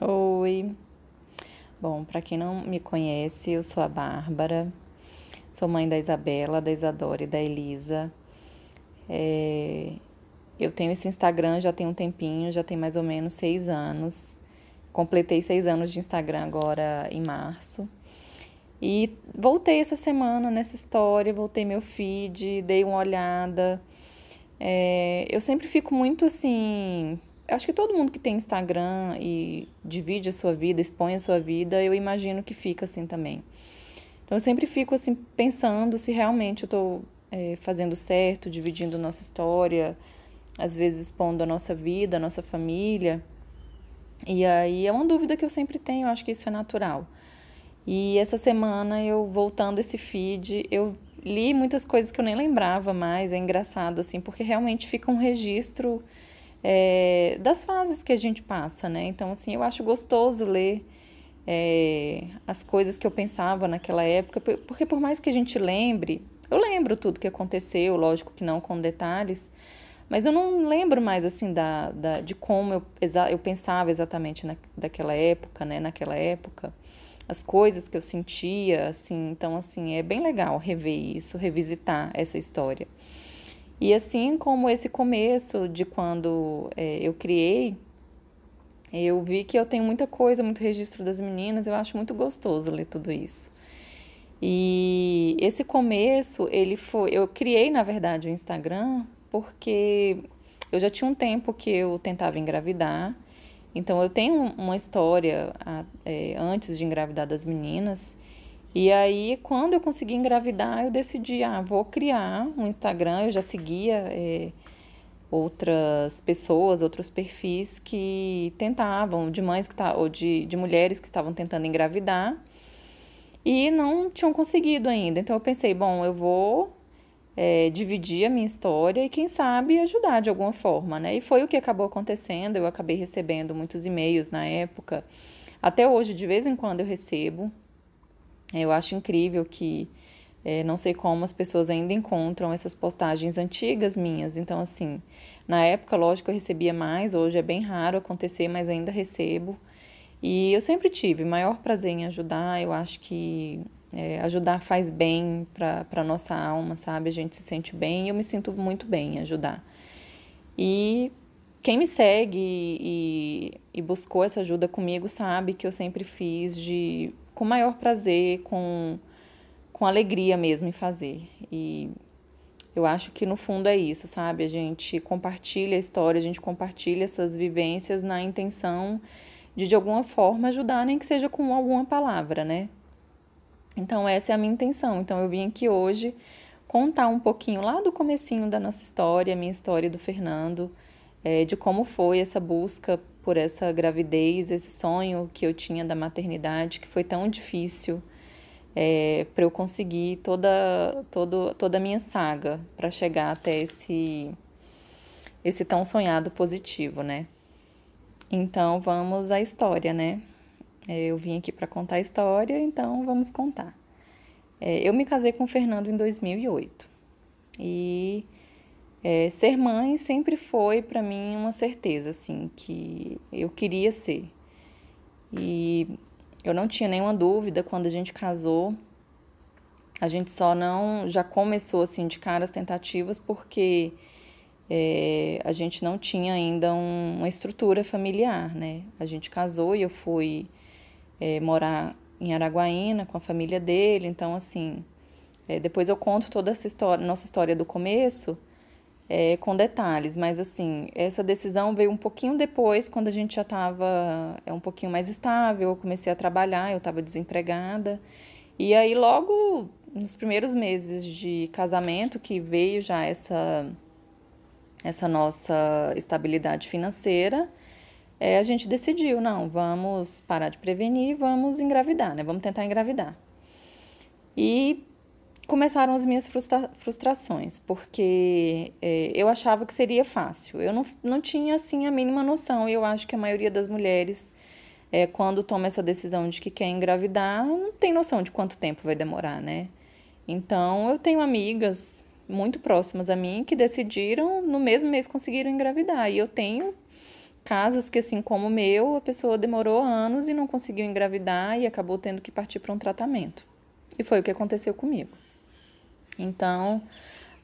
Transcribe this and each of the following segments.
Oi. Bom, para quem não me conhece, eu sou a Bárbara, sou mãe da Isabela, da Isadora e da Elisa. É... Eu tenho esse Instagram já tem um tempinho, já tem mais ou menos seis anos. Completei seis anos de Instagram agora em março. E voltei essa semana nessa história, voltei meu feed, dei uma olhada. É... Eu sempre fico muito assim acho que todo mundo que tem Instagram e divide a sua vida, expõe a sua vida, eu imagino que fica assim também. Então eu sempre fico assim pensando se realmente eu estou é, fazendo certo, dividindo nossa história, às vezes expondo a nossa vida, a nossa família. E aí é uma dúvida que eu sempre tenho, eu acho que isso é natural. E essa semana eu voltando esse feed, eu li muitas coisas que eu nem lembrava mais, é engraçado assim, porque realmente fica um registro é, das fases que a gente passa, né? Então, assim, eu acho gostoso ler é, as coisas que eu pensava naquela época, porque por mais que a gente lembre, eu lembro tudo que aconteceu, lógico que não com detalhes, mas eu não lembro mais, assim, da, da de como eu, eu pensava exatamente na, daquela época, né? Naquela época as coisas que eu sentia, assim, então assim, é bem legal rever isso, revisitar essa história. E assim como esse começo de quando é, eu criei, eu vi que eu tenho muita coisa, muito registro das meninas, eu acho muito gostoso ler tudo isso. E esse começo, ele foi, eu criei na verdade o Instagram porque eu já tinha um tempo que eu tentava engravidar. Então eu tenho uma história é, antes de engravidar das meninas e aí, quando eu consegui engravidar, eu decidi, ah, vou criar um Instagram. Eu já seguia é, outras pessoas, outros perfis que tentavam, de mães que tá, ou de, de mulheres que estavam tentando engravidar e não tinham conseguido ainda. Então eu pensei, bom, eu vou é, dividir a minha história e quem sabe ajudar de alguma forma, né? E foi o que acabou acontecendo. Eu acabei recebendo muitos e-mails na época. Até hoje, de vez em quando, eu recebo eu acho incrível que é, não sei como as pessoas ainda encontram essas postagens antigas minhas. Então, assim, na época, lógico, eu recebia mais, hoje é bem raro acontecer, mas ainda recebo. E eu sempre tive maior prazer em ajudar. Eu acho que é, ajudar faz bem para a nossa alma, sabe? A gente se sente bem e eu me sinto muito bem em ajudar. E quem me segue e, e buscou essa ajuda comigo sabe que eu sempre fiz de com maior prazer, com, com alegria mesmo em fazer. E eu acho que no fundo é isso, sabe? A gente compartilha a história, a gente compartilha essas vivências na intenção de de alguma forma ajudar, nem que seja com alguma palavra, né? Então essa é a minha intenção. Então eu vim aqui hoje contar um pouquinho lá do comecinho da nossa história, a minha história do Fernando, é, de como foi essa busca por essa gravidez, esse sonho que eu tinha da maternidade, que foi tão difícil é, para eu conseguir toda, todo, toda a minha saga para chegar até esse, esse tão sonhado positivo, né? Então vamos à história, né? É, eu vim aqui para contar a história, então vamos contar. É, eu me casei com o Fernando em 2008 e é, ser mãe sempre foi para mim uma certeza, assim, que eu queria ser. E eu não tinha nenhuma dúvida quando a gente casou. A gente só não já começou assim de cara as tentativas porque é, a gente não tinha ainda um, uma estrutura familiar, né? A gente casou e eu fui é, morar em Araguaína com a família dele, então assim, é, depois eu conto toda essa história, nossa história do começo é, com detalhes, mas assim, essa decisão veio um pouquinho depois, quando a gente já estava é, um pouquinho mais estável, eu comecei a trabalhar, eu estava desempregada. E aí, logo nos primeiros meses de casamento, que veio já essa, essa nossa estabilidade financeira, é, a gente decidiu, não, vamos parar de prevenir, vamos engravidar, né? Vamos tentar engravidar. E começaram as minhas frustra frustrações, porque é, eu achava que seria fácil. Eu não, não tinha, assim, a mínima noção. E eu acho que a maioria das mulheres, é, quando toma essa decisão de que quer engravidar, não tem noção de quanto tempo vai demorar, né? Então, eu tenho amigas muito próximas a mim que decidiram, no mesmo mês conseguiram engravidar. E eu tenho casos que, assim como o meu, a pessoa demorou anos e não conseguiu engravidar e acabou tendo que partir para um tratamento. E foi o que aconteceu comigo. Então,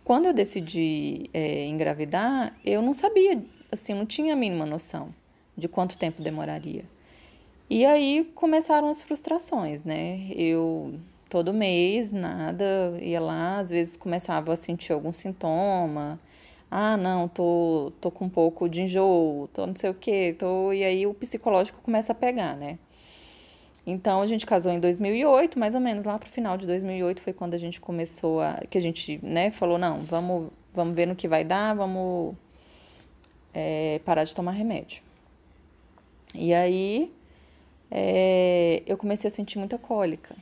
quando eu decidi é, engravidar, eu não sabia, assim, não tinha a mínima noção de quanto tempo demoraria. E aí começaram as frustrações, né? Eu todo mês, nada, ia lá, às vezes começava a sentir algum sintoma. Ah, não, tô, tô com um pouco de enjoo, tô não sei o quê, tô... e aí o psicológico começa a pegar, né? Então a gente casou em 2008, mais ou menos lá pro final de 2008 foi quando a gente começou a que a gente, né, falou não, vamos, vamos ver no que vai dar, vamos é, parar de tomar remédio. E aí é, eu comecei a sentir muita cólica,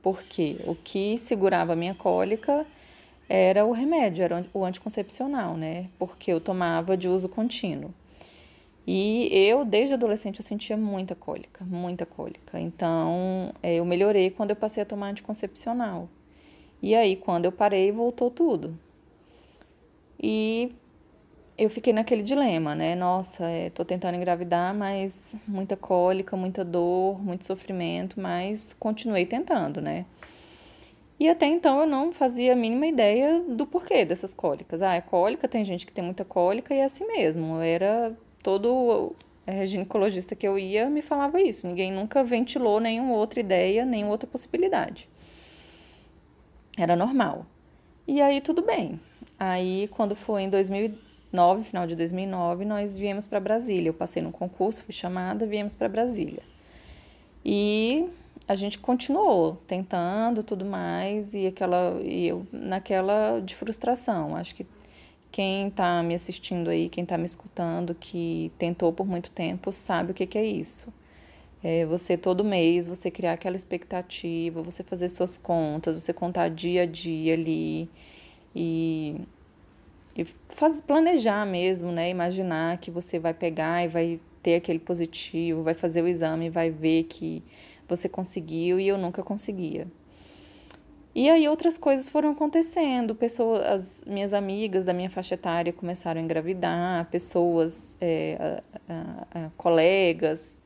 porque o que segurava a minha cólica era o remédio, era o anticoncepcional, né? Porque eu tomava de uso contínuo. E eu, desde adolescente, eu sentia muita cólica, muita cólica. Então, é, eu melhorei quando eu passei a tomar anticoncepcional. E aí, quando eu parei, voltou tudo. E eu fiquei naquele dilema, né? Nossa, é, tô tentando engravidar, mas muita cólica, muita dor, muito sofrimento, mas continuei tentando, né? E até então eu não fazia a mínima ideia do porquê dessas cólicas. Ah, é cólica, tem gente que tem muita cólica e é assim mesmo. Era todo é, ginecologista que eu ia me falava isso. Ninguém nunca ventilou nenhuma outra ideia, nenhuma outra possibilidade. Era normal. E aí tudo bem. Aí quando foi em 2009, final de 2009, nós viemos para Brasília. Eu passei no concurso, fui chamada, viemos para Brasília. E a gente continuou tentando tudo mais e aquela e eu naquela de frustração. Acho que quem está me assistindo aí, quem está me escutando, que tentou por muito tempo, sabe o que, que é isso. É você todo mês, você criar aquela expectativa, você fazer suas contas, você contar dia a dia ali e, e faz, planejar mesmo, né? Imaginar que você vai pegar e vai ter aquele positivo, vai fazer o exame vai ver que você conseguiu e eu nunca conseguia. E aí outras coisas foram acontecendo, pessoas, as minhas amigas da minha faixa etária começaram a engravidar, pessoas, é, a, a, a, colegas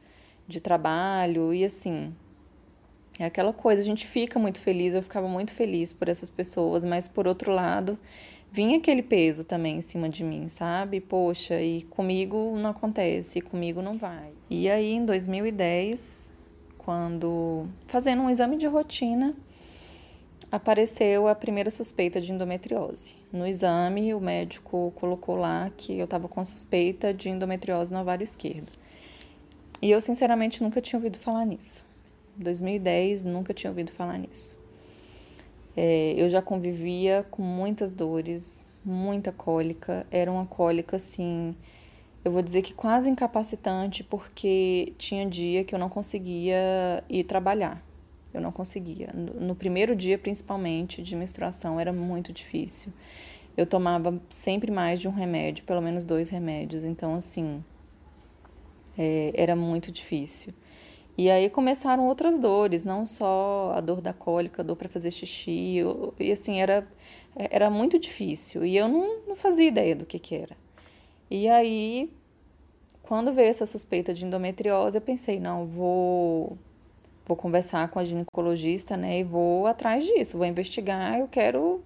de trabalho e assim. É aquela coisa, a gente fica muito feliz, eu ficava muito feliz por essas pessoas, mas por outro lado, vinha aquele peso também em cima de mim, sabe? Poxa, e comigo não acontece, comigo não vai. E aí em 2010, quando fazendo um exame de rotina, apareceu a primeira suspeita de endometriose. No exame, o médico colocou lá que eu estava com suspeita de endometriose no ovário esquerdo. E eu, sinceramente, nunca tinha ouvido falar nisso. Em 2010, nunca tinha ouvido falar nisso. É, eu já convivia com muitas dores, muita cólica. Era uma cólica, assim, eu vou dizer que quase incapacitante, porque tinha dia que eu não conseguia ir trabalhar. Eu não conseguia. No primeiro dia, principalmente, de menstruação, era muito difícil. Eu tomava sempre mais de um remédio, pelo menos dois remédios. Então, assim, é, era muito difícil. E aí começaram outras dores, não só a dor da cólica, a dor para fazer xixi. e, assim, era, era muito difícil. E eu não, não fazia ideia do que, que era. E aí, quando veio essa suspeita de endometriose, eu pensei, não, vou vou conversar com a ginecologista, né, e vou atrás disso, vou investigar, eu quero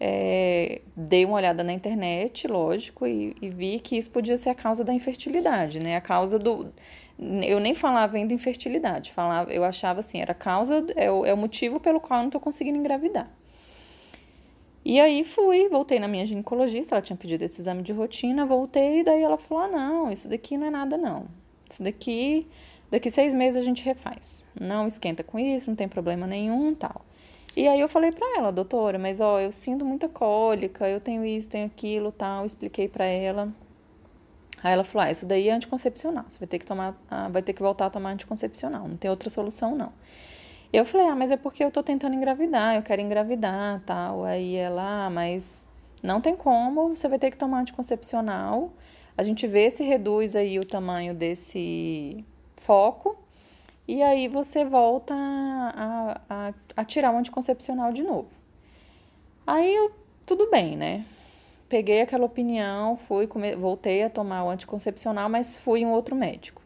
é, dei uma olhada na internet, lógico, e, e, vi que isso podia ser a causa da infertilidade, né? A causa do. Eu nem falava ainda infertilidade, falava, eu achava assim, era a causa, é o, é o motivo pelo qual eu não estou conseguindo engravidar. E aí fui, voltei na minha ginecologista, ela tinha pedido esse exame de rotina, voltei, e daí ela falou: ah, não, isso daqui não é nada, não. Isso daqui, daqui seis meses a gente refaz. Não esquenta com isso, não tem problema nenhum tal. E aí eu falei para ela, doutora, mas ó, eu sinto muita cólica, eu tenho isso, tenho aquilo, tal, expliquei para ela. Aí ela falou: ah, isso daí é anticoncepcional, você vai ter que tomar, ah, vai ter que voltar a tomar anticoncepcional, não tem outra solução não. Eu falei, ah, mas é porque eu tô tentando engravidar, eu quero engravidar, tal. Aí ela, ah, mas não tem como, você vai ter que tomar anticoncepcional. A gente vê se reduz aí o tamanho desse foco e aí você volta a, a, a tirar o anticoncepcional de novo. Aí eu, tudo bem, né? peguei aquela opinião, fui, voltei a tomar o anticoncepcional, mas fui um outro médico.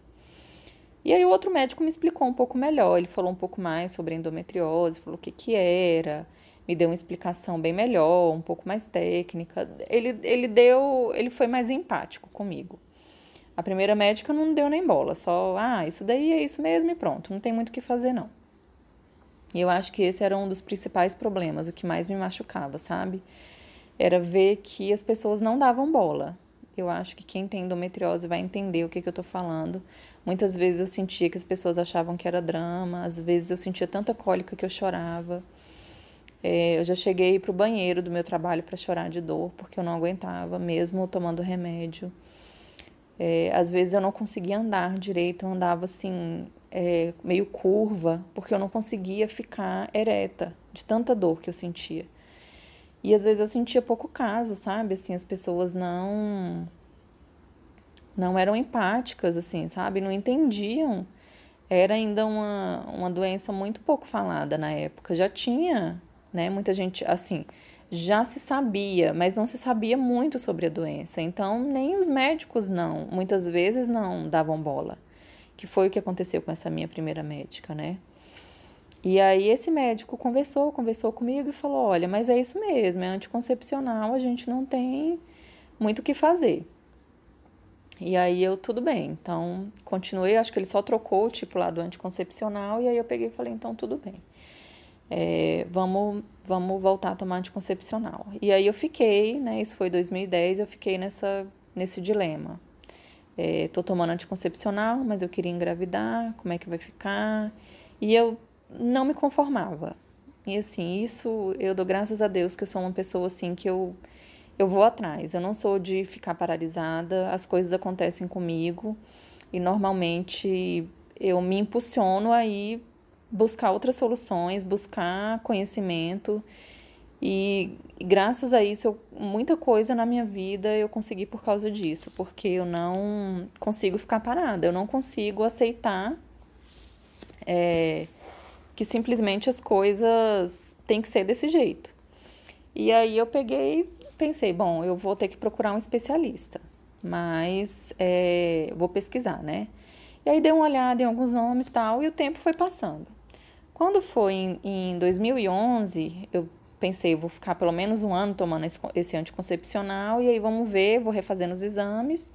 E aí o outro médico me explicou um pouco melhor, ele falou um pouco mais sobre endometriose, falou o que que era, me deu uma explicação bem melhor, um pouco mais técnica. Ele, ele deu, ele foi mais empático comigo. A primeira médica não deu nem bola, só, ah, isso daí é isso mesmo e pronto, não tem muito o que fazer não. E eu acho que esse era um dos principais problemas, o que mais me machucava, sabe? Era ver que as pessoas não davam bola. Eu acho que quem tem endometriose vai entender o que, que eu tô falando. Muitas vezes eu sentia que as pessoas achavam que era drama, às vezes eu sentia tanta cólica que eu chorava. É, eu já cheguei para o banheiro do meu trabalho para chorar de dor, porque eu não aguentava, mesmo tomando remédio. É, às vezes eu não conseguia andar direito, eu andava assim, é, meio curva, porque eu não conseguia ficar ereta, de tanta dor que eu sentia. E às vezes eu sentia pouco caso, sabe? Assim, as pessoas não não eram empáticas, assim, sabe? Não entendiam. Era ainda uma, uma doença muito pouco falada na época. Já tinha né? Muita gente, assim, já se sabia, mas não se sabia muito sobre a doença. Então, nem os médicos não, muitas vezes não davam bola. Que foi o que aconteceu com essa minha primeira médica, né? E aí esse médico conversou, conversou comigo e falou: "Olha, mas é isso mesmo, é anticoncepcional, a gente não tem muito o que fazer". E aí eu, tudo bem. Então, continuei, acho que ele só trocou o tipo lá do anticoncepcional e aí eu peguei e falei: "Então, tudo bem" é, vamos, vamos voltar a tomar anticoncepcional. E aí eu fiquei, né, isso foi 2010, eu fiquei nessa, nesse dilema. É, tô tomando anticoncepcional, mas eu queria engravidar, como é que vai ficar? E eu não me conformava. E assim, isso eu dou graças a Deus que eu sou uma pessoa assim que eu eu vou atrás. Eu não sou de ficar paralisada, as coisas acontecem comigo e normalmente eu me impulsiono aí buscar outras soluções, buscar conhecimento. E, graças a isso, eu, muita coisa na minha vida eu consegui por causa disso, porque eu não consigo ficar parada, eu não consigo aceitar é, que simplesmente as coisas têm que ser desse jeito. E aí eu peguei, pensei, bom, eu vou ter que procurar um especialista, mas é, vou pesquisar, né? E aí dei uma olhada em alguns nomes tal, e o tempo foi passando. Quando foi em, em 2011, eu pensei, vou ficar pelo menos um ano tomando esse, esse anticoncepcional e aí vamos ver, vou refazendo os exames.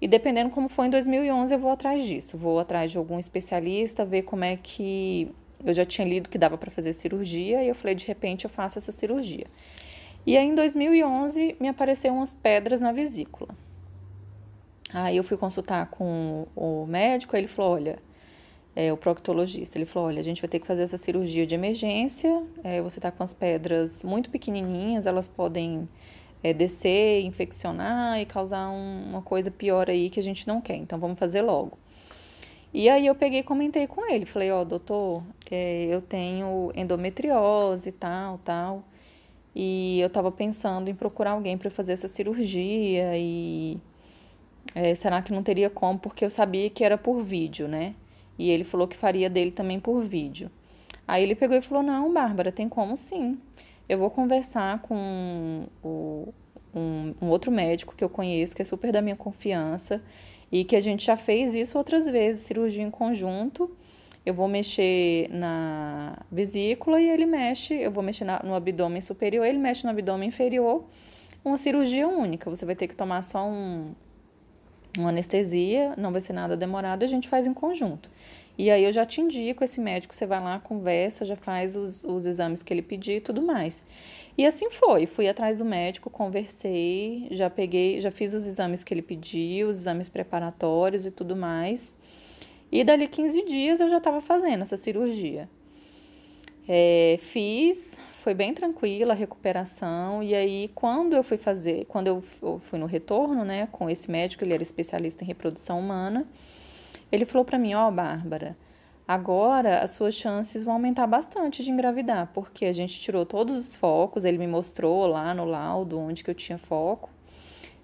E dependendo como for em 2011, eu vou atrás disso. Vou atrás de algum especialista, ver como é que. Eu já tinha lido que dava para fazer cirurgia e eu falei, de repente eu faço essa cirurgia. E aí em 2011 me apareceram umas pedras na vesícula. Aí eu fui consultar com o médico, ele falou: olha, é, o proctologista. Ele falou: olha, a gente vai ter que fazer essa cirurgia de emergência. É, você está com as pedras muito pequenininhas, elas podem é, descer, infeccionar e causar um, uma coisa pior aí que a gente não quer. Então vamos fazer logo. E aí eu peguei e comentei com ele. Falei: ó, oh, doutor, é, eu tenho endometriose tal, tal. E eu estava pensando em procurar alguém para fazer essa cirurgia e é, será que não teria como? Porque eu sabia que era por vídeo, né? E ele falou que faria dele também por vídeo. Aí ele pegou e falou: Não, Bárbara, tem como sim. Eu vou conversar com o, um, um outro médico que eu conheço, que é super da minha confiança, e que a gente já fez isso outras vezes cirurgia em conjunto. Eu vou mexer na vesícula e ele mexe, eu vou mexer na, no abdômen superior, ele mexe no abdômen inferior. Uma cirurgia única. Você vai ter que tomar só um, uma anestesia, não vai ser nada demorado, a gente faz em conjunto. E aí eu já te indico esse médico, você vai lá, conversa, já faz os, os exames que ele pedir e tudo mais. E assim foi, fui atrás do médico, conversei, já peguei, já fiz os exames que ele pediu, os exames preparatórios e tudo mais. E dali 15 dias eu já estava fazendo essa cirurgia. É, fiz, foi bem tranquila a recuperação. E aí, quando eu fui fazer, quando eu fui no retorno, né, com esse médico, ele era especialista em reprodução humana, ele falou para mim: Ó, oh, Bárbara, agora as suas chances vão aumentar bastante de engravidar, porque a gente tirou todos os focos, ele me mostrou lá no laudo onde que eu tinha foco.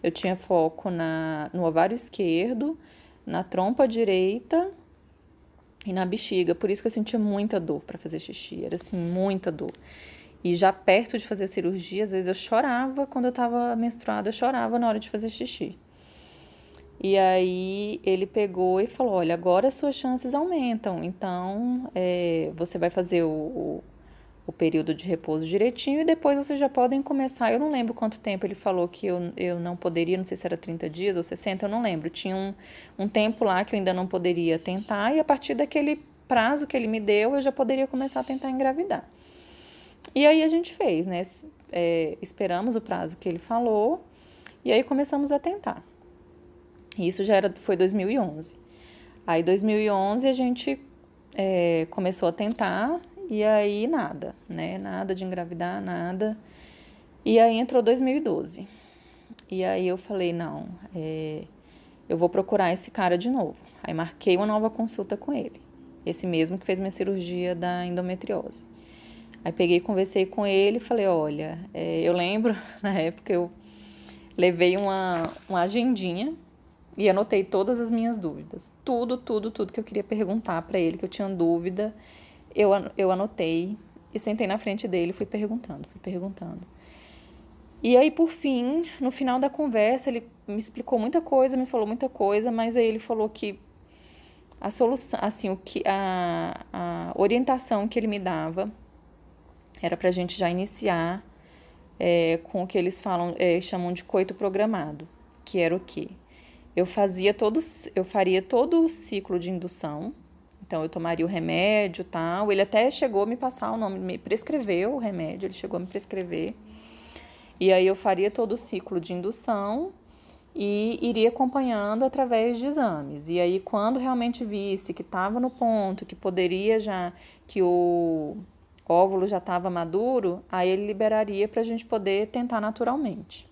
Eu tinha foco na, no ovário esquerdo, na trompa direita e na bexiga. Por isso que eu sentia muita dor para fazer xixi, era assim, muita dor. E já perto de fazer cirurgia, às vezes eu chorava quando eu estava menstruada, eu chorava na hora de fazer xixi. E aí ele pegou e falou: Olha, agora as suas chances aumentam, então é, você vai fazer o, o, o, período de repouso direitinho e depois vocês já podem começar. Eu não lembro quanto tempo ele falou que eu, eu não poderia, não sei se era 30 dias ou 60, eu não lembro. Tinha um, um tempo lá que eu ainda não poderia tentar, e a partir daquele prazo que ele me deu, eu já poderia começar a tentar engravidar. E aí a gente fez, né? É, esperamos o prazo que ele falou e aí começamos a tentar. Isso já era, foi 2011. Aí 2011 a gente é, começou a tentar e aí nada, né? Nada de engravidar, nada. E aí entrou 2012. E aí eu falei, não, é, eu vou procurar esse cara de novo. Aí marquei uma nova consulta com ele. Esse mesmo que fez minha cirurgia da endometriose. Aí peguei, conversei com ele e falei, olha, é, eu lembro, na época eu levei uma, uma agendinha e anotei todas as minhas dúvidas. Tudo, tudo, tudo que eu queria perguntar para ele, que eu tinha dúvida, eu, eu anotei e sentei na frente dele e fui perguntando, fui perguntando. E aí, por fim, no final da conversa, ele me explicou muita coisa, me falou muita coisa, mas aí ele falou que a solução, assim, o que a, a orientação que ele me dava era para a gente já iniciar é, com o que eles falam, é, chamam de coito programado, que era o quê? Eu fazia todos, eu faria todo o ciclo de indução. Então eu tomaria o remédio, tal. Ele até chegou a me passar o nome, me prescreveu o remédio, ele chegou a me prescrever. E aí eu faria todo o ciclo de indução e iria acompanhando através de exames. E aí quando realmente visse que estava no ponto, que poderia já que o óvulo já estava maduro, aí ele liberaria para a gente poder tentar naturalmente.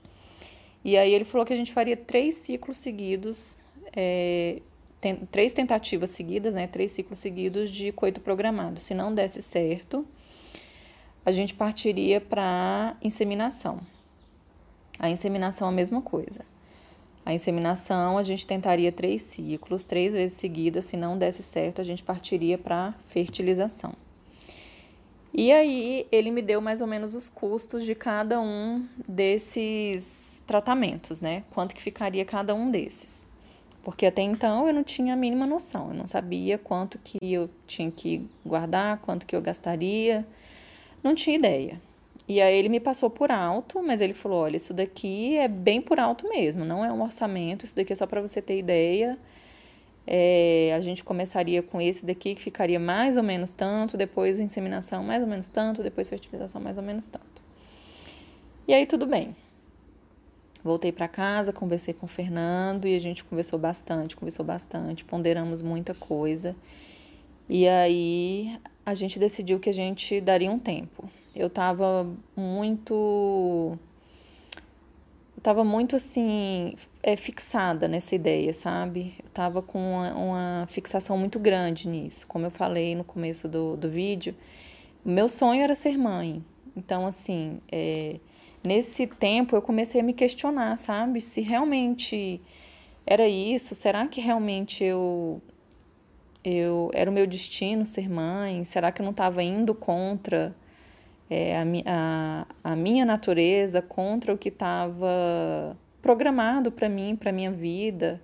E aí ele falou que a gente faria três ciclos seguidos, é, três tentativas seguidas, né, três ciclos seguidos de coito programado. Se não desse certo, a gente partiria para inseminação. A inseminação é a mesma coisa. A inseminação a gente tentaria três ciclos, três vezes seguidas. Se não desse certo, a gente partiria para fertilização. E aí ele me deu mais ou menos os custos de cada um desses tratamentos, né? Quanto que ficaria cada um desses. Porque até então eu não tinha a mínima noção, eu não sabia quanto que eu tinha que guardar, quanto que eu gastaria, não tinha ideia. E aí ele me passou por alto, mas ele falou: olha, isso daqui é bem por alto mesmo, não é um orçamento, isso daqui é só para você ter ideia é, a gente começaria com esse daqui, que ficaria mais ou menos tanto, depois inseminação mais ou menos tanto, depois fertilização mais ou menos tanto. E aí tudo bem. Voltei para casa, conversei com o Fernando e a gente conversou bastante, conversou bastante, ponderamos muita coisa. E aí a gente decidiu que a gente daria um tempo. Eu estava muito estava muito assim é, fixada nessa ideia, sabe? Eu estava com uma, uma, fixação muito grande nisso. Como eu falei no começo do, do vídeo, meu sonho era ser mãe. Então, assim, é, nesse tempo eu comecei a me questionar, sabe? Se realmente era isso, será que realmente eu eu era o meu destino ser mãe? Será que eu não estava indo contra é, a, a, a minha natureza contra o que estava programado para mim, para minha vida.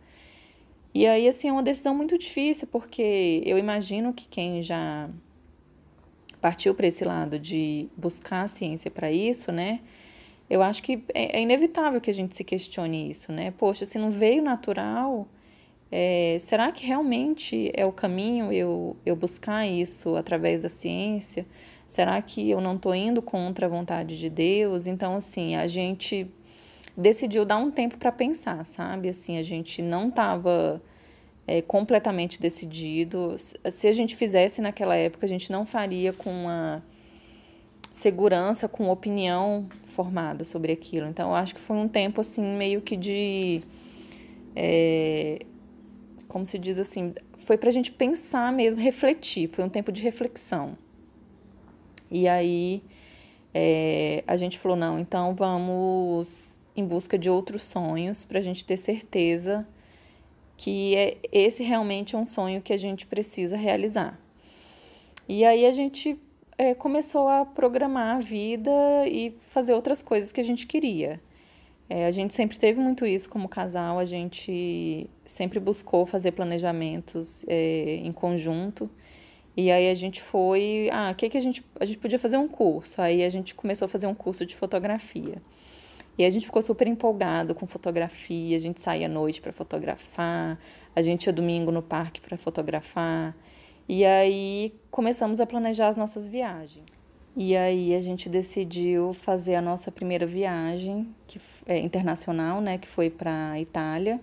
E aí, assim, é uma decisão muito difícil, porque eu imagino que quem já partiu para esse lado de buscar a ciência para isso, né? Eu acho que é, é, inevitável que a gente se questione isso, né? Poxa, se não veio natural, é, será que realmente é o caminho eu, eu buscar isso através da ciência? Será que eu não estou indo contra a vontade de Deus? Então, assim, a gente decidiu dar um tempo para pensar, sabe? Assim, a gente não estava é, completamente decidido. Se a gente fizesse naquela época, a gente não faria com uma segurança, com opinião formada sobre aquilo. Então, eu acho que foi um tempo, assim, meio que de. É, como se diz assim, foi para a gente pensar mesmo, refletir, foi um tempo de reflexão. E aí é, a gente falou: não, então vamos em busca de outros sonhos para a gente ter certeza que é, esse realmente é um sonho que a gente precisa realizar. E aí a gente é, começou a programar a vida e fazer outras coisas que a gente queria. É, a gente sempre teve muito isso como casal, a gente sempre buscou fazer planejamentos é, em conjunto. E aí a gente foi, ah, o que que a gente, a gente podia fazer um curso. Aí a gente começou a fazer um curso de fotografia. E a gente ficou super empolgado com fotografia, a gente saía à noite para fotografar, a gente ia domingo no parque para fotografar. E aí começamos a planejar as nossas viagens. E aí a gente decidiu fazer a nossa primeira viagem, que é internacional, né, que foi para Itália.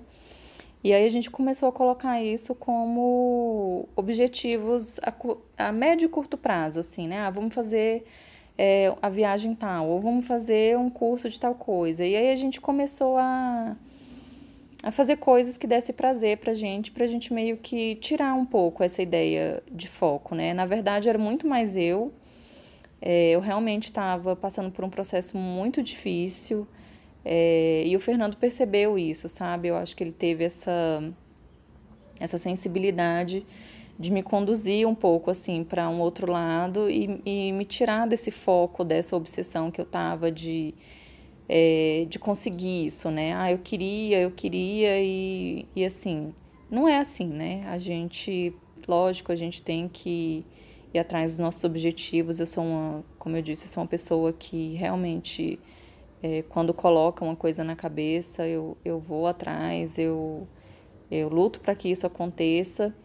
E aí a gente começou a colocar isso como objetivos a, a médio e curto prazo, assim, né? Ah, vamos fazer é, a viagem tal, ou vamos fazer um curso de tal coisa. E aí a gente começou a, a fazer coisas que desse prazer pra gente, pra gente meio que tirar um pouco essa ideia de foco, né? Na verdade, era muito mais eu. É, eu realmente estava passando por um processo muito difícil. É, e o Fernando percebeu isso, sabe? Eu acho que ele teve essa, essa sensibilidade de me conduzir um pouco assim para um outro lado e, e me tirar desse foco, dessa obsessão que eu tava de, é, de conseguir isso, né? Ah, eu queria, eu queria e, e assim, não é assim, né? A gente, lógico, a gente tem que ir atrás dos nossos objetivos. Eu sou uma, como eu disse, eu sou uma pessoa que realmente é, quando coloca uma coisa na cabeça, eu, eu vou atrás, eu, eu luto para que isso aconteça,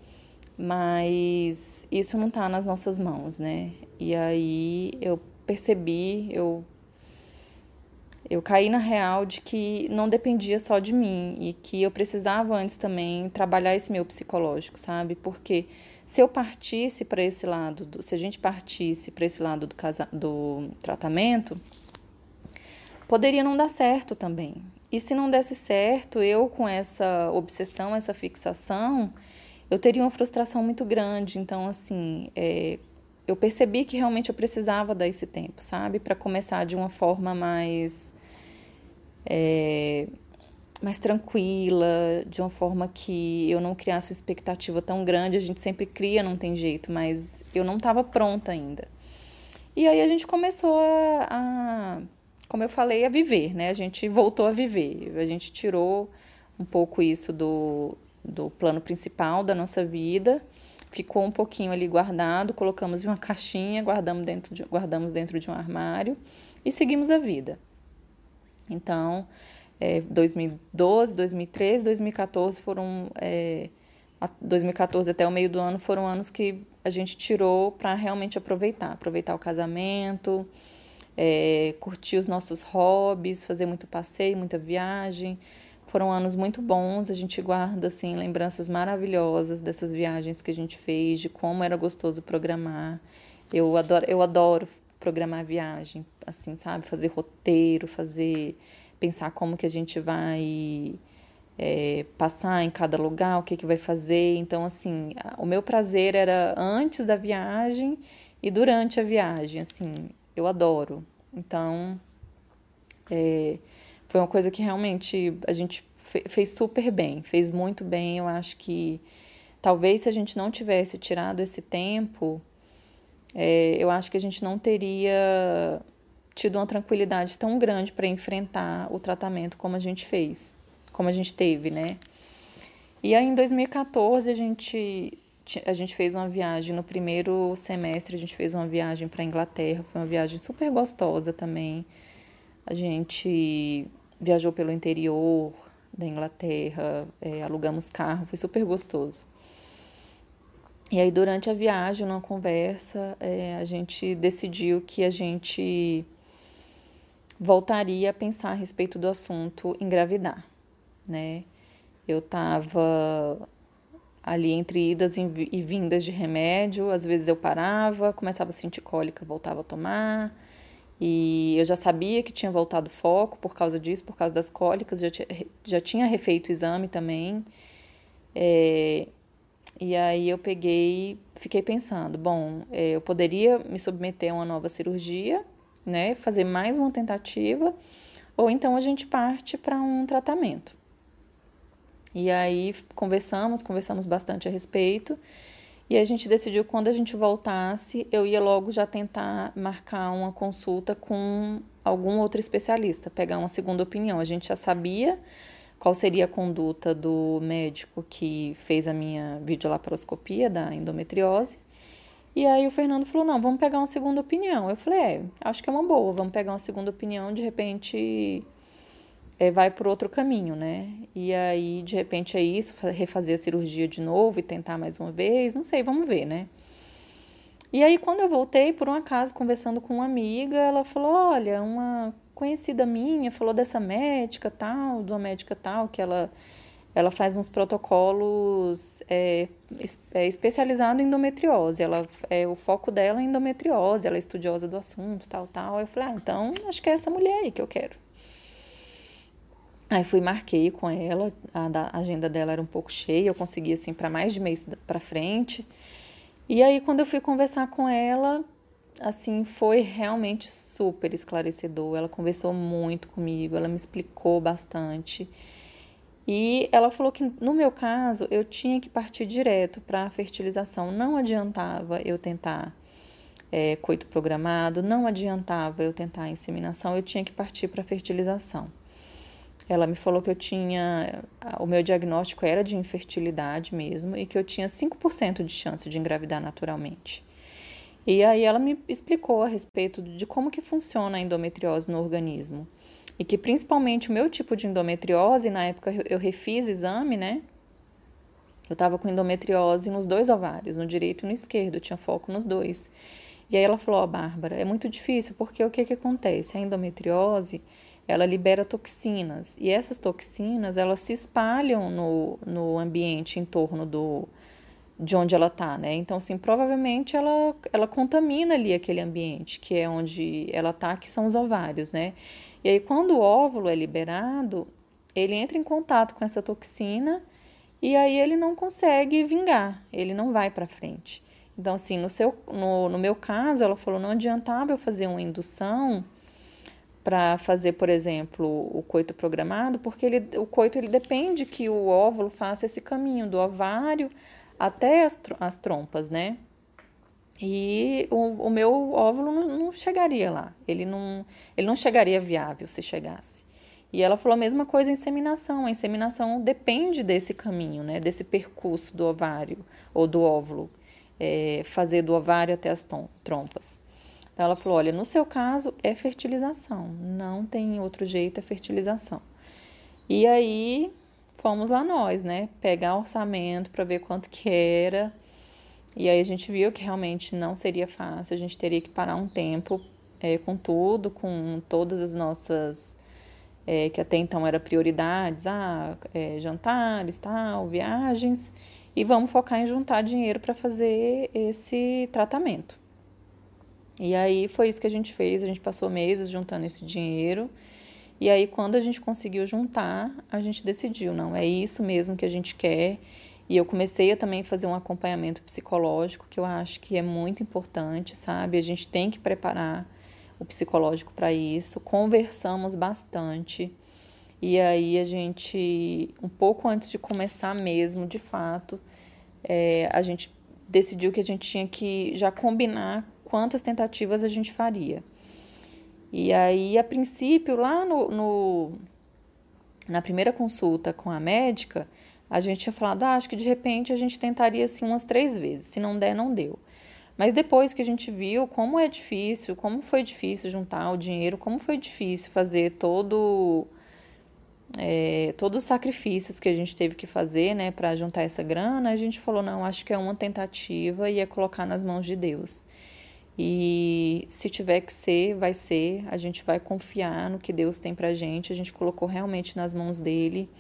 mas isso não está nas nossas mãos, né? E aí eu percebi, eu, eu caí na real de que não dependia só de mim e que eu precisava antes também trabalhar esse meu psicológico, sabe? Porque se eu partisse para esse lado, do, se a gente partisse para esse lado do, casa, do tratamento, poderia não dar certo também. E se não desse certo, eu com essa obsessão, essa fixação, eu teria uma frustração muito grande. Então, assim, é, eu percebi que realmente eu precisava dar esse tempo, sabe? Para começar de uma forma mais. É, mais tranquila, de uma forma que eu não criasse uma expectativa tão grande. A gente sempre cria, não tem jeito, mas eu não estava pronta ainda. E aí a gente começou a, a como eu falei, a viver, né? A gente voltou a viver. A gente tirou um pouco isso do, do plano principal da nossa vida, ficou um pouquinho ali guardado, colocamos em uma caixinha, guardamos dentro de, guardamos dentro de um armário e seguimos a vida. Então, é, 2012, 2013, 2014 foram. É, 2014 até o meio do ano foram anos que a gente tirou para realmente aproveitar aproveitar o casamento é, curtir os nossos hobbies, fazer muito passeio, muita viagem. Foram anos muito bons, a gente guarda assim lembranças maravilhosas dessas viagens que a gente fez, de como era gostoso programar. Eu adoro, eu adoro programar viagem, assim, sabe, fazer roteiro, fazer pensar como que a gente vai é, passar em cada lugar, o que que vai fazer. Então, assim, o meu prazer era antes da viagem e durante a viagem, assim, eu adoro. Então, é, foi uma coisa que realmente a gente fez super bem, fez muito bem. Eu acho que talvez se a gente não tivesse tirado esse tempo, é, eu acho que a gente não teria tido uma tranquilidade tão grande para enfrentar o tratamento como a gente fez, como a gente teve, né? E aí em 2014 a gente a gente fez uma viagem no primeiro semestre, a gente fez uma viagem para Inglaterra, foi uma viagem super gostosa também. A gente viajou pelo interior da Inglaterra, é, alugamos carro, foi super gostoso. E aí, durante a viagem, numa conversa, é, a gente decidiu que a gente voltaria a pensar a respeito do assunto engravidar, né? Eu estava ali entre idas e vindas de remédio. Às vezes eu parava, começava a sentir cólica, voltava a tomar. E eu já sabia que tinha voltado foco por causa disso, por causa das cólicas, já tinha, já tinha refeito o exame também. É, e aí eu peguei, fiquei pensando, bom, é, eu poderia me submeter a uma nova cirurgia, né, fazer mais uma tentativa, ou então a gente parte para um tratamento. E aí conversamos, conversamos bastante a respeito. E a gente decidiu que quando a gente voltasse, eu ia logo já tentar marcar uma consulta com algum outro especialista, pegar uma segunda opinião. A gente já sabia qual seria a conduta do médico que fez a minha videolaparoscopia da endometriose. E aí o Fernando falou: não, vamos pegar uma segunda opinião. Eu falei: é, acho que é uma boa, vamos pegar uma segunda opinião, de repente é, vai por outro caminho, né? E aí, de repente, é isso, refazer a cirurgia de novo e tentar mais uma vez, não sei, vamos ver, né? E aí, quando eu voltei, por um acaso, conversando com uma amiga, ela falou: Olha, uma conhecida minha falou dessa médica tal, de uma médica tal, que ela, ela faz uns protocolos é, é, especializados em endometriose. Ela, é, o foco dela é endometriose, ela é estudiosa do assunto, tal, tal. Eu falei: Ah, então acho que é essa mulher aí que eu quero. Aí fui marquei com ela, a, agenda dela era um pouco cheia, eu consegui assim para mais de mês para frente. E aí quando eu fui conversar com ela, assim, foi realmente super esclarecedor. Ela conversou muito comigo, ela me explicou bastante. E ela falou que no meu caso eu tinha que partir direto para a fertilização. Não adiantava eu tentar é, coito programado, não adiantava eu tentar inseminação, eu tinha que partir para a fertilização. Ela me falou que eu tinha. O meu diagnóstico era de infertilidade mesmo e que eu tinha 5% de chance de engravidar naturalmente. E aí ela me explicou a respeito de como que funciona a endometriose no organismo. E que principalmente o meu tipo de endometriose, na época eu refiz exame, né? Eu estava com endometriose nos dois ovários, no direito e no esquerdo, tinha foco nos dois. E aí ela falou, ó, oh, Bárbara, é muito difícil, porque o que que acontece? A endometriose, ela libera toxinas e essas toxinas elas se espalham no, no ambiente em torno do de onde ela está, né? Então, assim, provavelmente ela, ela contamina ali aquele ambiente, que é onde ela está, que são os ovários, né? E aí, quando o óvulo é liberado, ele entra em contato com essa toxina e aí ele não consegue vingar, ele não vai para frente. Então, assim, no, seu, no, no meu caso, ela falou, não adiantava eu fazer uma indução para fazer, por exemplo, o coito programado, porque ele, o coito ele depende que o óvulo faça esse caminho do ovário até as, as trompas, né? E o, o meu óvulo não, não, chegaria lá, ele não, ele não chegaria viável se chegasse. E ela falou a mesma coisa a inseminação. A inseminação depende desse caminho, né? Desse percurso do ovário ou do óvulo, é, fazer do ovário até as trompas. Então ela falou: olha, no seu caso é fertilização, não tem outro jeito, é fertilização. E aí fomos lá nós, né? Pegar orçamento para ver quanto que era. E aí a gente viu que realmente não seria fácil, a gente teria que parar um tempo é, com tudo, com todas as nossas. É, que até então era prioridades, ah, é, jantares, tal, viagens, e vamos focar em juntar dinheiro para fazer esse tratamento. E aí foi isso que a gente fez, a gente passou meses juntando esse dinheiro. E aí quando a gente conseguiu juntar, a gente decidiu, não, é isso mesmo que a gente quer. E eu comecei a também fazer um acompanhamento psicológico, que eu acho que é muito importante, sabe? A gente tem que preparar o psicológico para isso. Conversamos bastante. E aí a gente, um pouco antes de começar mesmo, de fato, é, a gente decidiu que a gente tinha que já combinar quantas tentativas a gente faria. E aí, a princípio, lá no, no na primeira consulta com a médica, a gente tinha falado, ah, acho que de repente a gente tentaria assim umas três vezes. Se não der, não deu. Mas depois que a gente viu como é difícil, como foi difícil juntar o dinheiro, como foi difícil fazer todo é, todos os sacrifícios que a gente teve que fazer, né, para juntar essa grana, a gente falou não, acho que é uma tentativa e é colocar nas mãos de Deus. E se tiver que ser, vai ser. A gente vai confiar no que Deus tem pra gente. A gente colocou realmente nas mãos dele.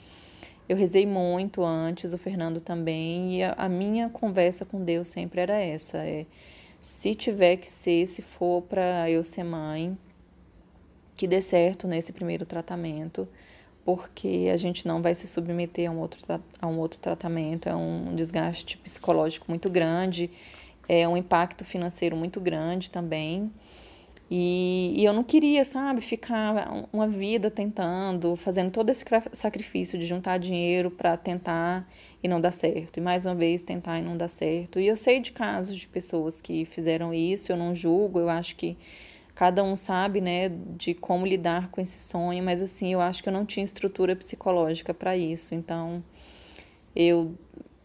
Eu rezei muito antes, o Fernando também, e a, a minha conversa com Deus sempre era essa: é, se tiver que ser, se for para eu ser mãe, que dê certo nesse primeiro tratamento, porque a gente não vai se submeter a um outro, a um outro tratamento, é um desgaste psicológico muito grande é um impacto financeiro muito grande também. E, e, eu não queria, sabe, ficar uma vida tentando, fazendo todo esse sacrifício de juntar dinheiro para tentar e não dar certo. E mais uma vez tentar e não dar certo. E eu sei de casos de pessoas que fizeram isso, eu não julgo, eu acho que cada um sabe, né, de como lidar com esse sonho, mas assim, eu acho que eu não tinha estrutura psicológica para isso. Então, eu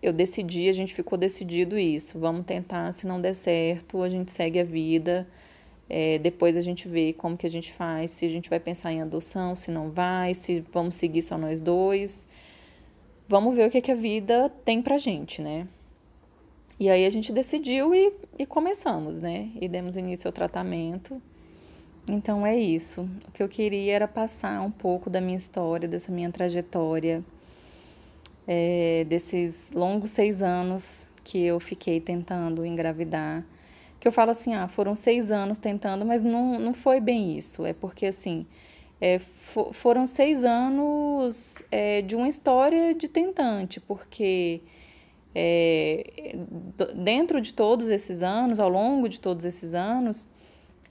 eu decidi, a gente ficou decidido isso. Vamos tentar, se não der certo, a gente segue a vida é, depois a gente vê como que a gente faz, se a gente vai pensar em adoção, se não vai, se vamos seguir só nós dois. Vamos ver o que, que a vida tem pra gente, né? E aí a gente decidiu e, e começamos, né? E demos início ao tratamento. Então é isso. O que eu queria era passar um pouco da minha história, dessa minha trajetória, é, desses longos seis anos que eu fiquei tentando engravidar que eu falo assim, ah, foram seis anos tentando, mas não, não foi bem isso. É porque, assim, é, for, foram seis anos é, de uma história de tentante, porque é, dentro de todos esses anos, ao longo de todos esses anos,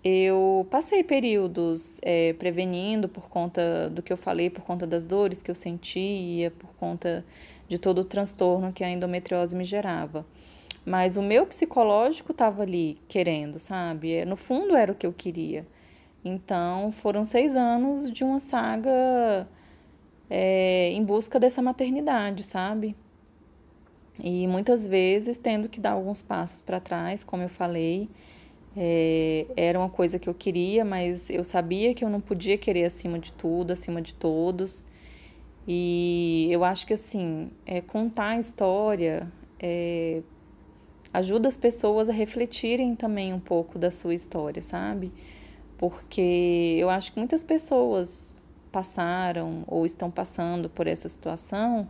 eu passei períodos é, prevenindo por conta do que eu falei, por conta das dores que eu sentia, por conta de todo o transtorno que a endometriose me gerava. Mas o meu psicológico estava ali querendo, sabe? É, no fundo era o que eu queria. Então foram seis anos de uma saga é, em busca dessa maternidade, sabe? E muitas vezes tendo que dar alguns passos para trás, como eu falei. É, era uma coisa que eu queria, mas eu sabia que eu não podia querer acima de tudo, acima de todos. E eu acho que assim, é, contar a história é, ajuda as pessoas a refletirem também um pouco da sua história, sabe? Porque eu acho que muitas pessoas passaram ou estão passando por essa situação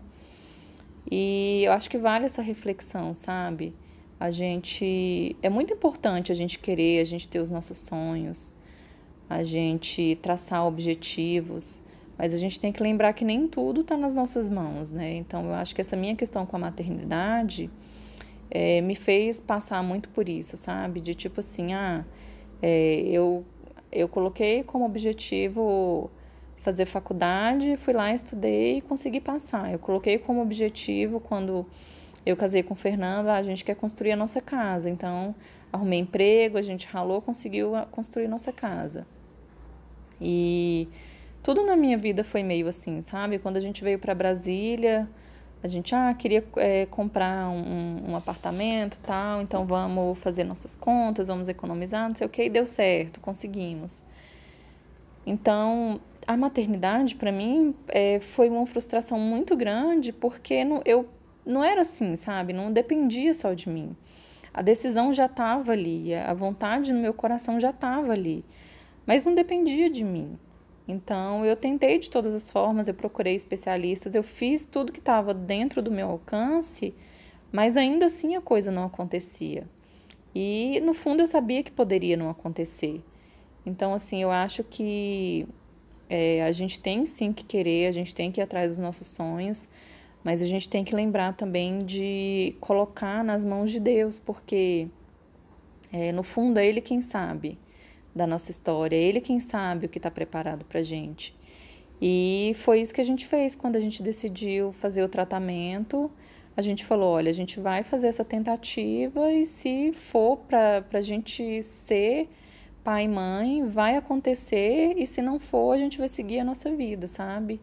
e eu acho que vale essa reflexão, sabe? A gente é muito importante a gente querer, a gente ter os nossos sonhos, a gente traçar objetivos, mas a gente tem que lembrar que nem tudo está nas nossas mãos, né? Então eu acho que essa minha questão com a maternidade é, me fez passar muito por isso, sabe? De tipo assim, ah, é, eu, eu coloquei como objetivo fazer faculdade, fui lá, estudei e consegui passar. Eu coloquei como objetivo quando eu casei com ah, a gente quer construir a nossa casa. Então, arrumei emprego, a gente ralou, conseguiu construir nossa casa. E tudo na minha vida foi meio assim, sabe? Quando a gente veio para Brasília, a gente ah, queria é, comprar um, um apartamento tal, então vamos fazer nossas contas, vamos economizar, não sei o que, e deu certo, conseguimos. Então, a maternidade, para mim, é, foi uma frustração muito grande, porque não, eu não era assim, sabe? Não dependia só de mim. A decisão já estava ali, a vontade no meu coração já estava ali, mas não dependia de mim. Então, eu tentei de todas as formas, eu procurei especialistas, eu fiz tudo que estava dentro do meu alcance, mas ainda assim a coisa não acontecia. E, no fundo, eu sabia que poderia não acontecer. Então, assim, eu acho que é, a gente tem sim que querer, a gente tem que ir atrás dos nossos sonhos, mas a gente tem que lembrar também de colocar nas mãos de Deus, porque, é, no fundo, é Ele quem sabe da nossa história. Ele quem sabe o que está preparado para gente. E foi isso que a gente fez quando a gente decidiu fazer o tratamento. A gente falou: olha, a gente vai fazer essa tentativa e se for para a gente ser pai e mãe, vai acontecer e se não for, a gente vai seguir a nossa vida, sabe?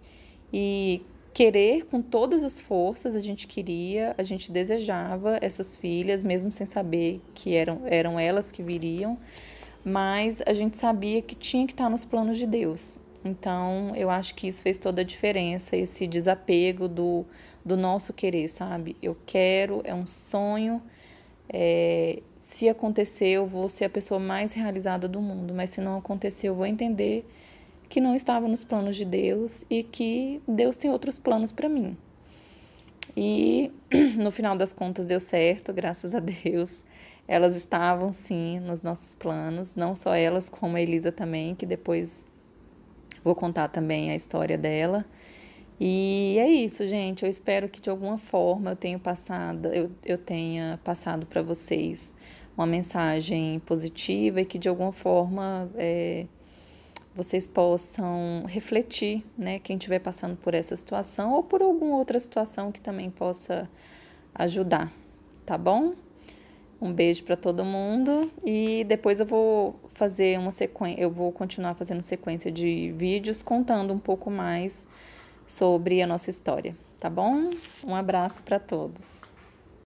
E querer com todas as forças, a gente queria, a gente desejava essas filhas, mesmo sem saber que eram, eram elas que viriam mas a gente sabia que tinha que estar nos planos de Deus. Então, eu acho que isso fez toda a diferença, esse desapego do, do nosso querer, sabe? Eu quero, é um sonho. É, se acontecer, eu vou ser a pessoa mais realizada do mundo, mas se não acontecer, eu vou entender que não estava nos planos de Deus e que Deus tem outros planos para mim. E no final das contas deu certo, graças a Deus. Elas estavam sim nos nossos planos, não só elas, como a Elisa também, que depois vou contar também a história dela. E é isso, gente. Eu espero que de alguma forma eu tenha passado, eu, eu tenha passado para vocês uma mensagem positiva e que de alguma forma é, vocês possam refletir, né? Quem estiver passando por essa situação ou por alguma outra situação que também possa ajudar, tá bom? Um beijo para todo mundo e depois eu vou fazer uma sequência, eu vou continuar fazendo sequência de vídeos contando um pouco mais sobre a nossa história, tá bom? Um abraço para todos.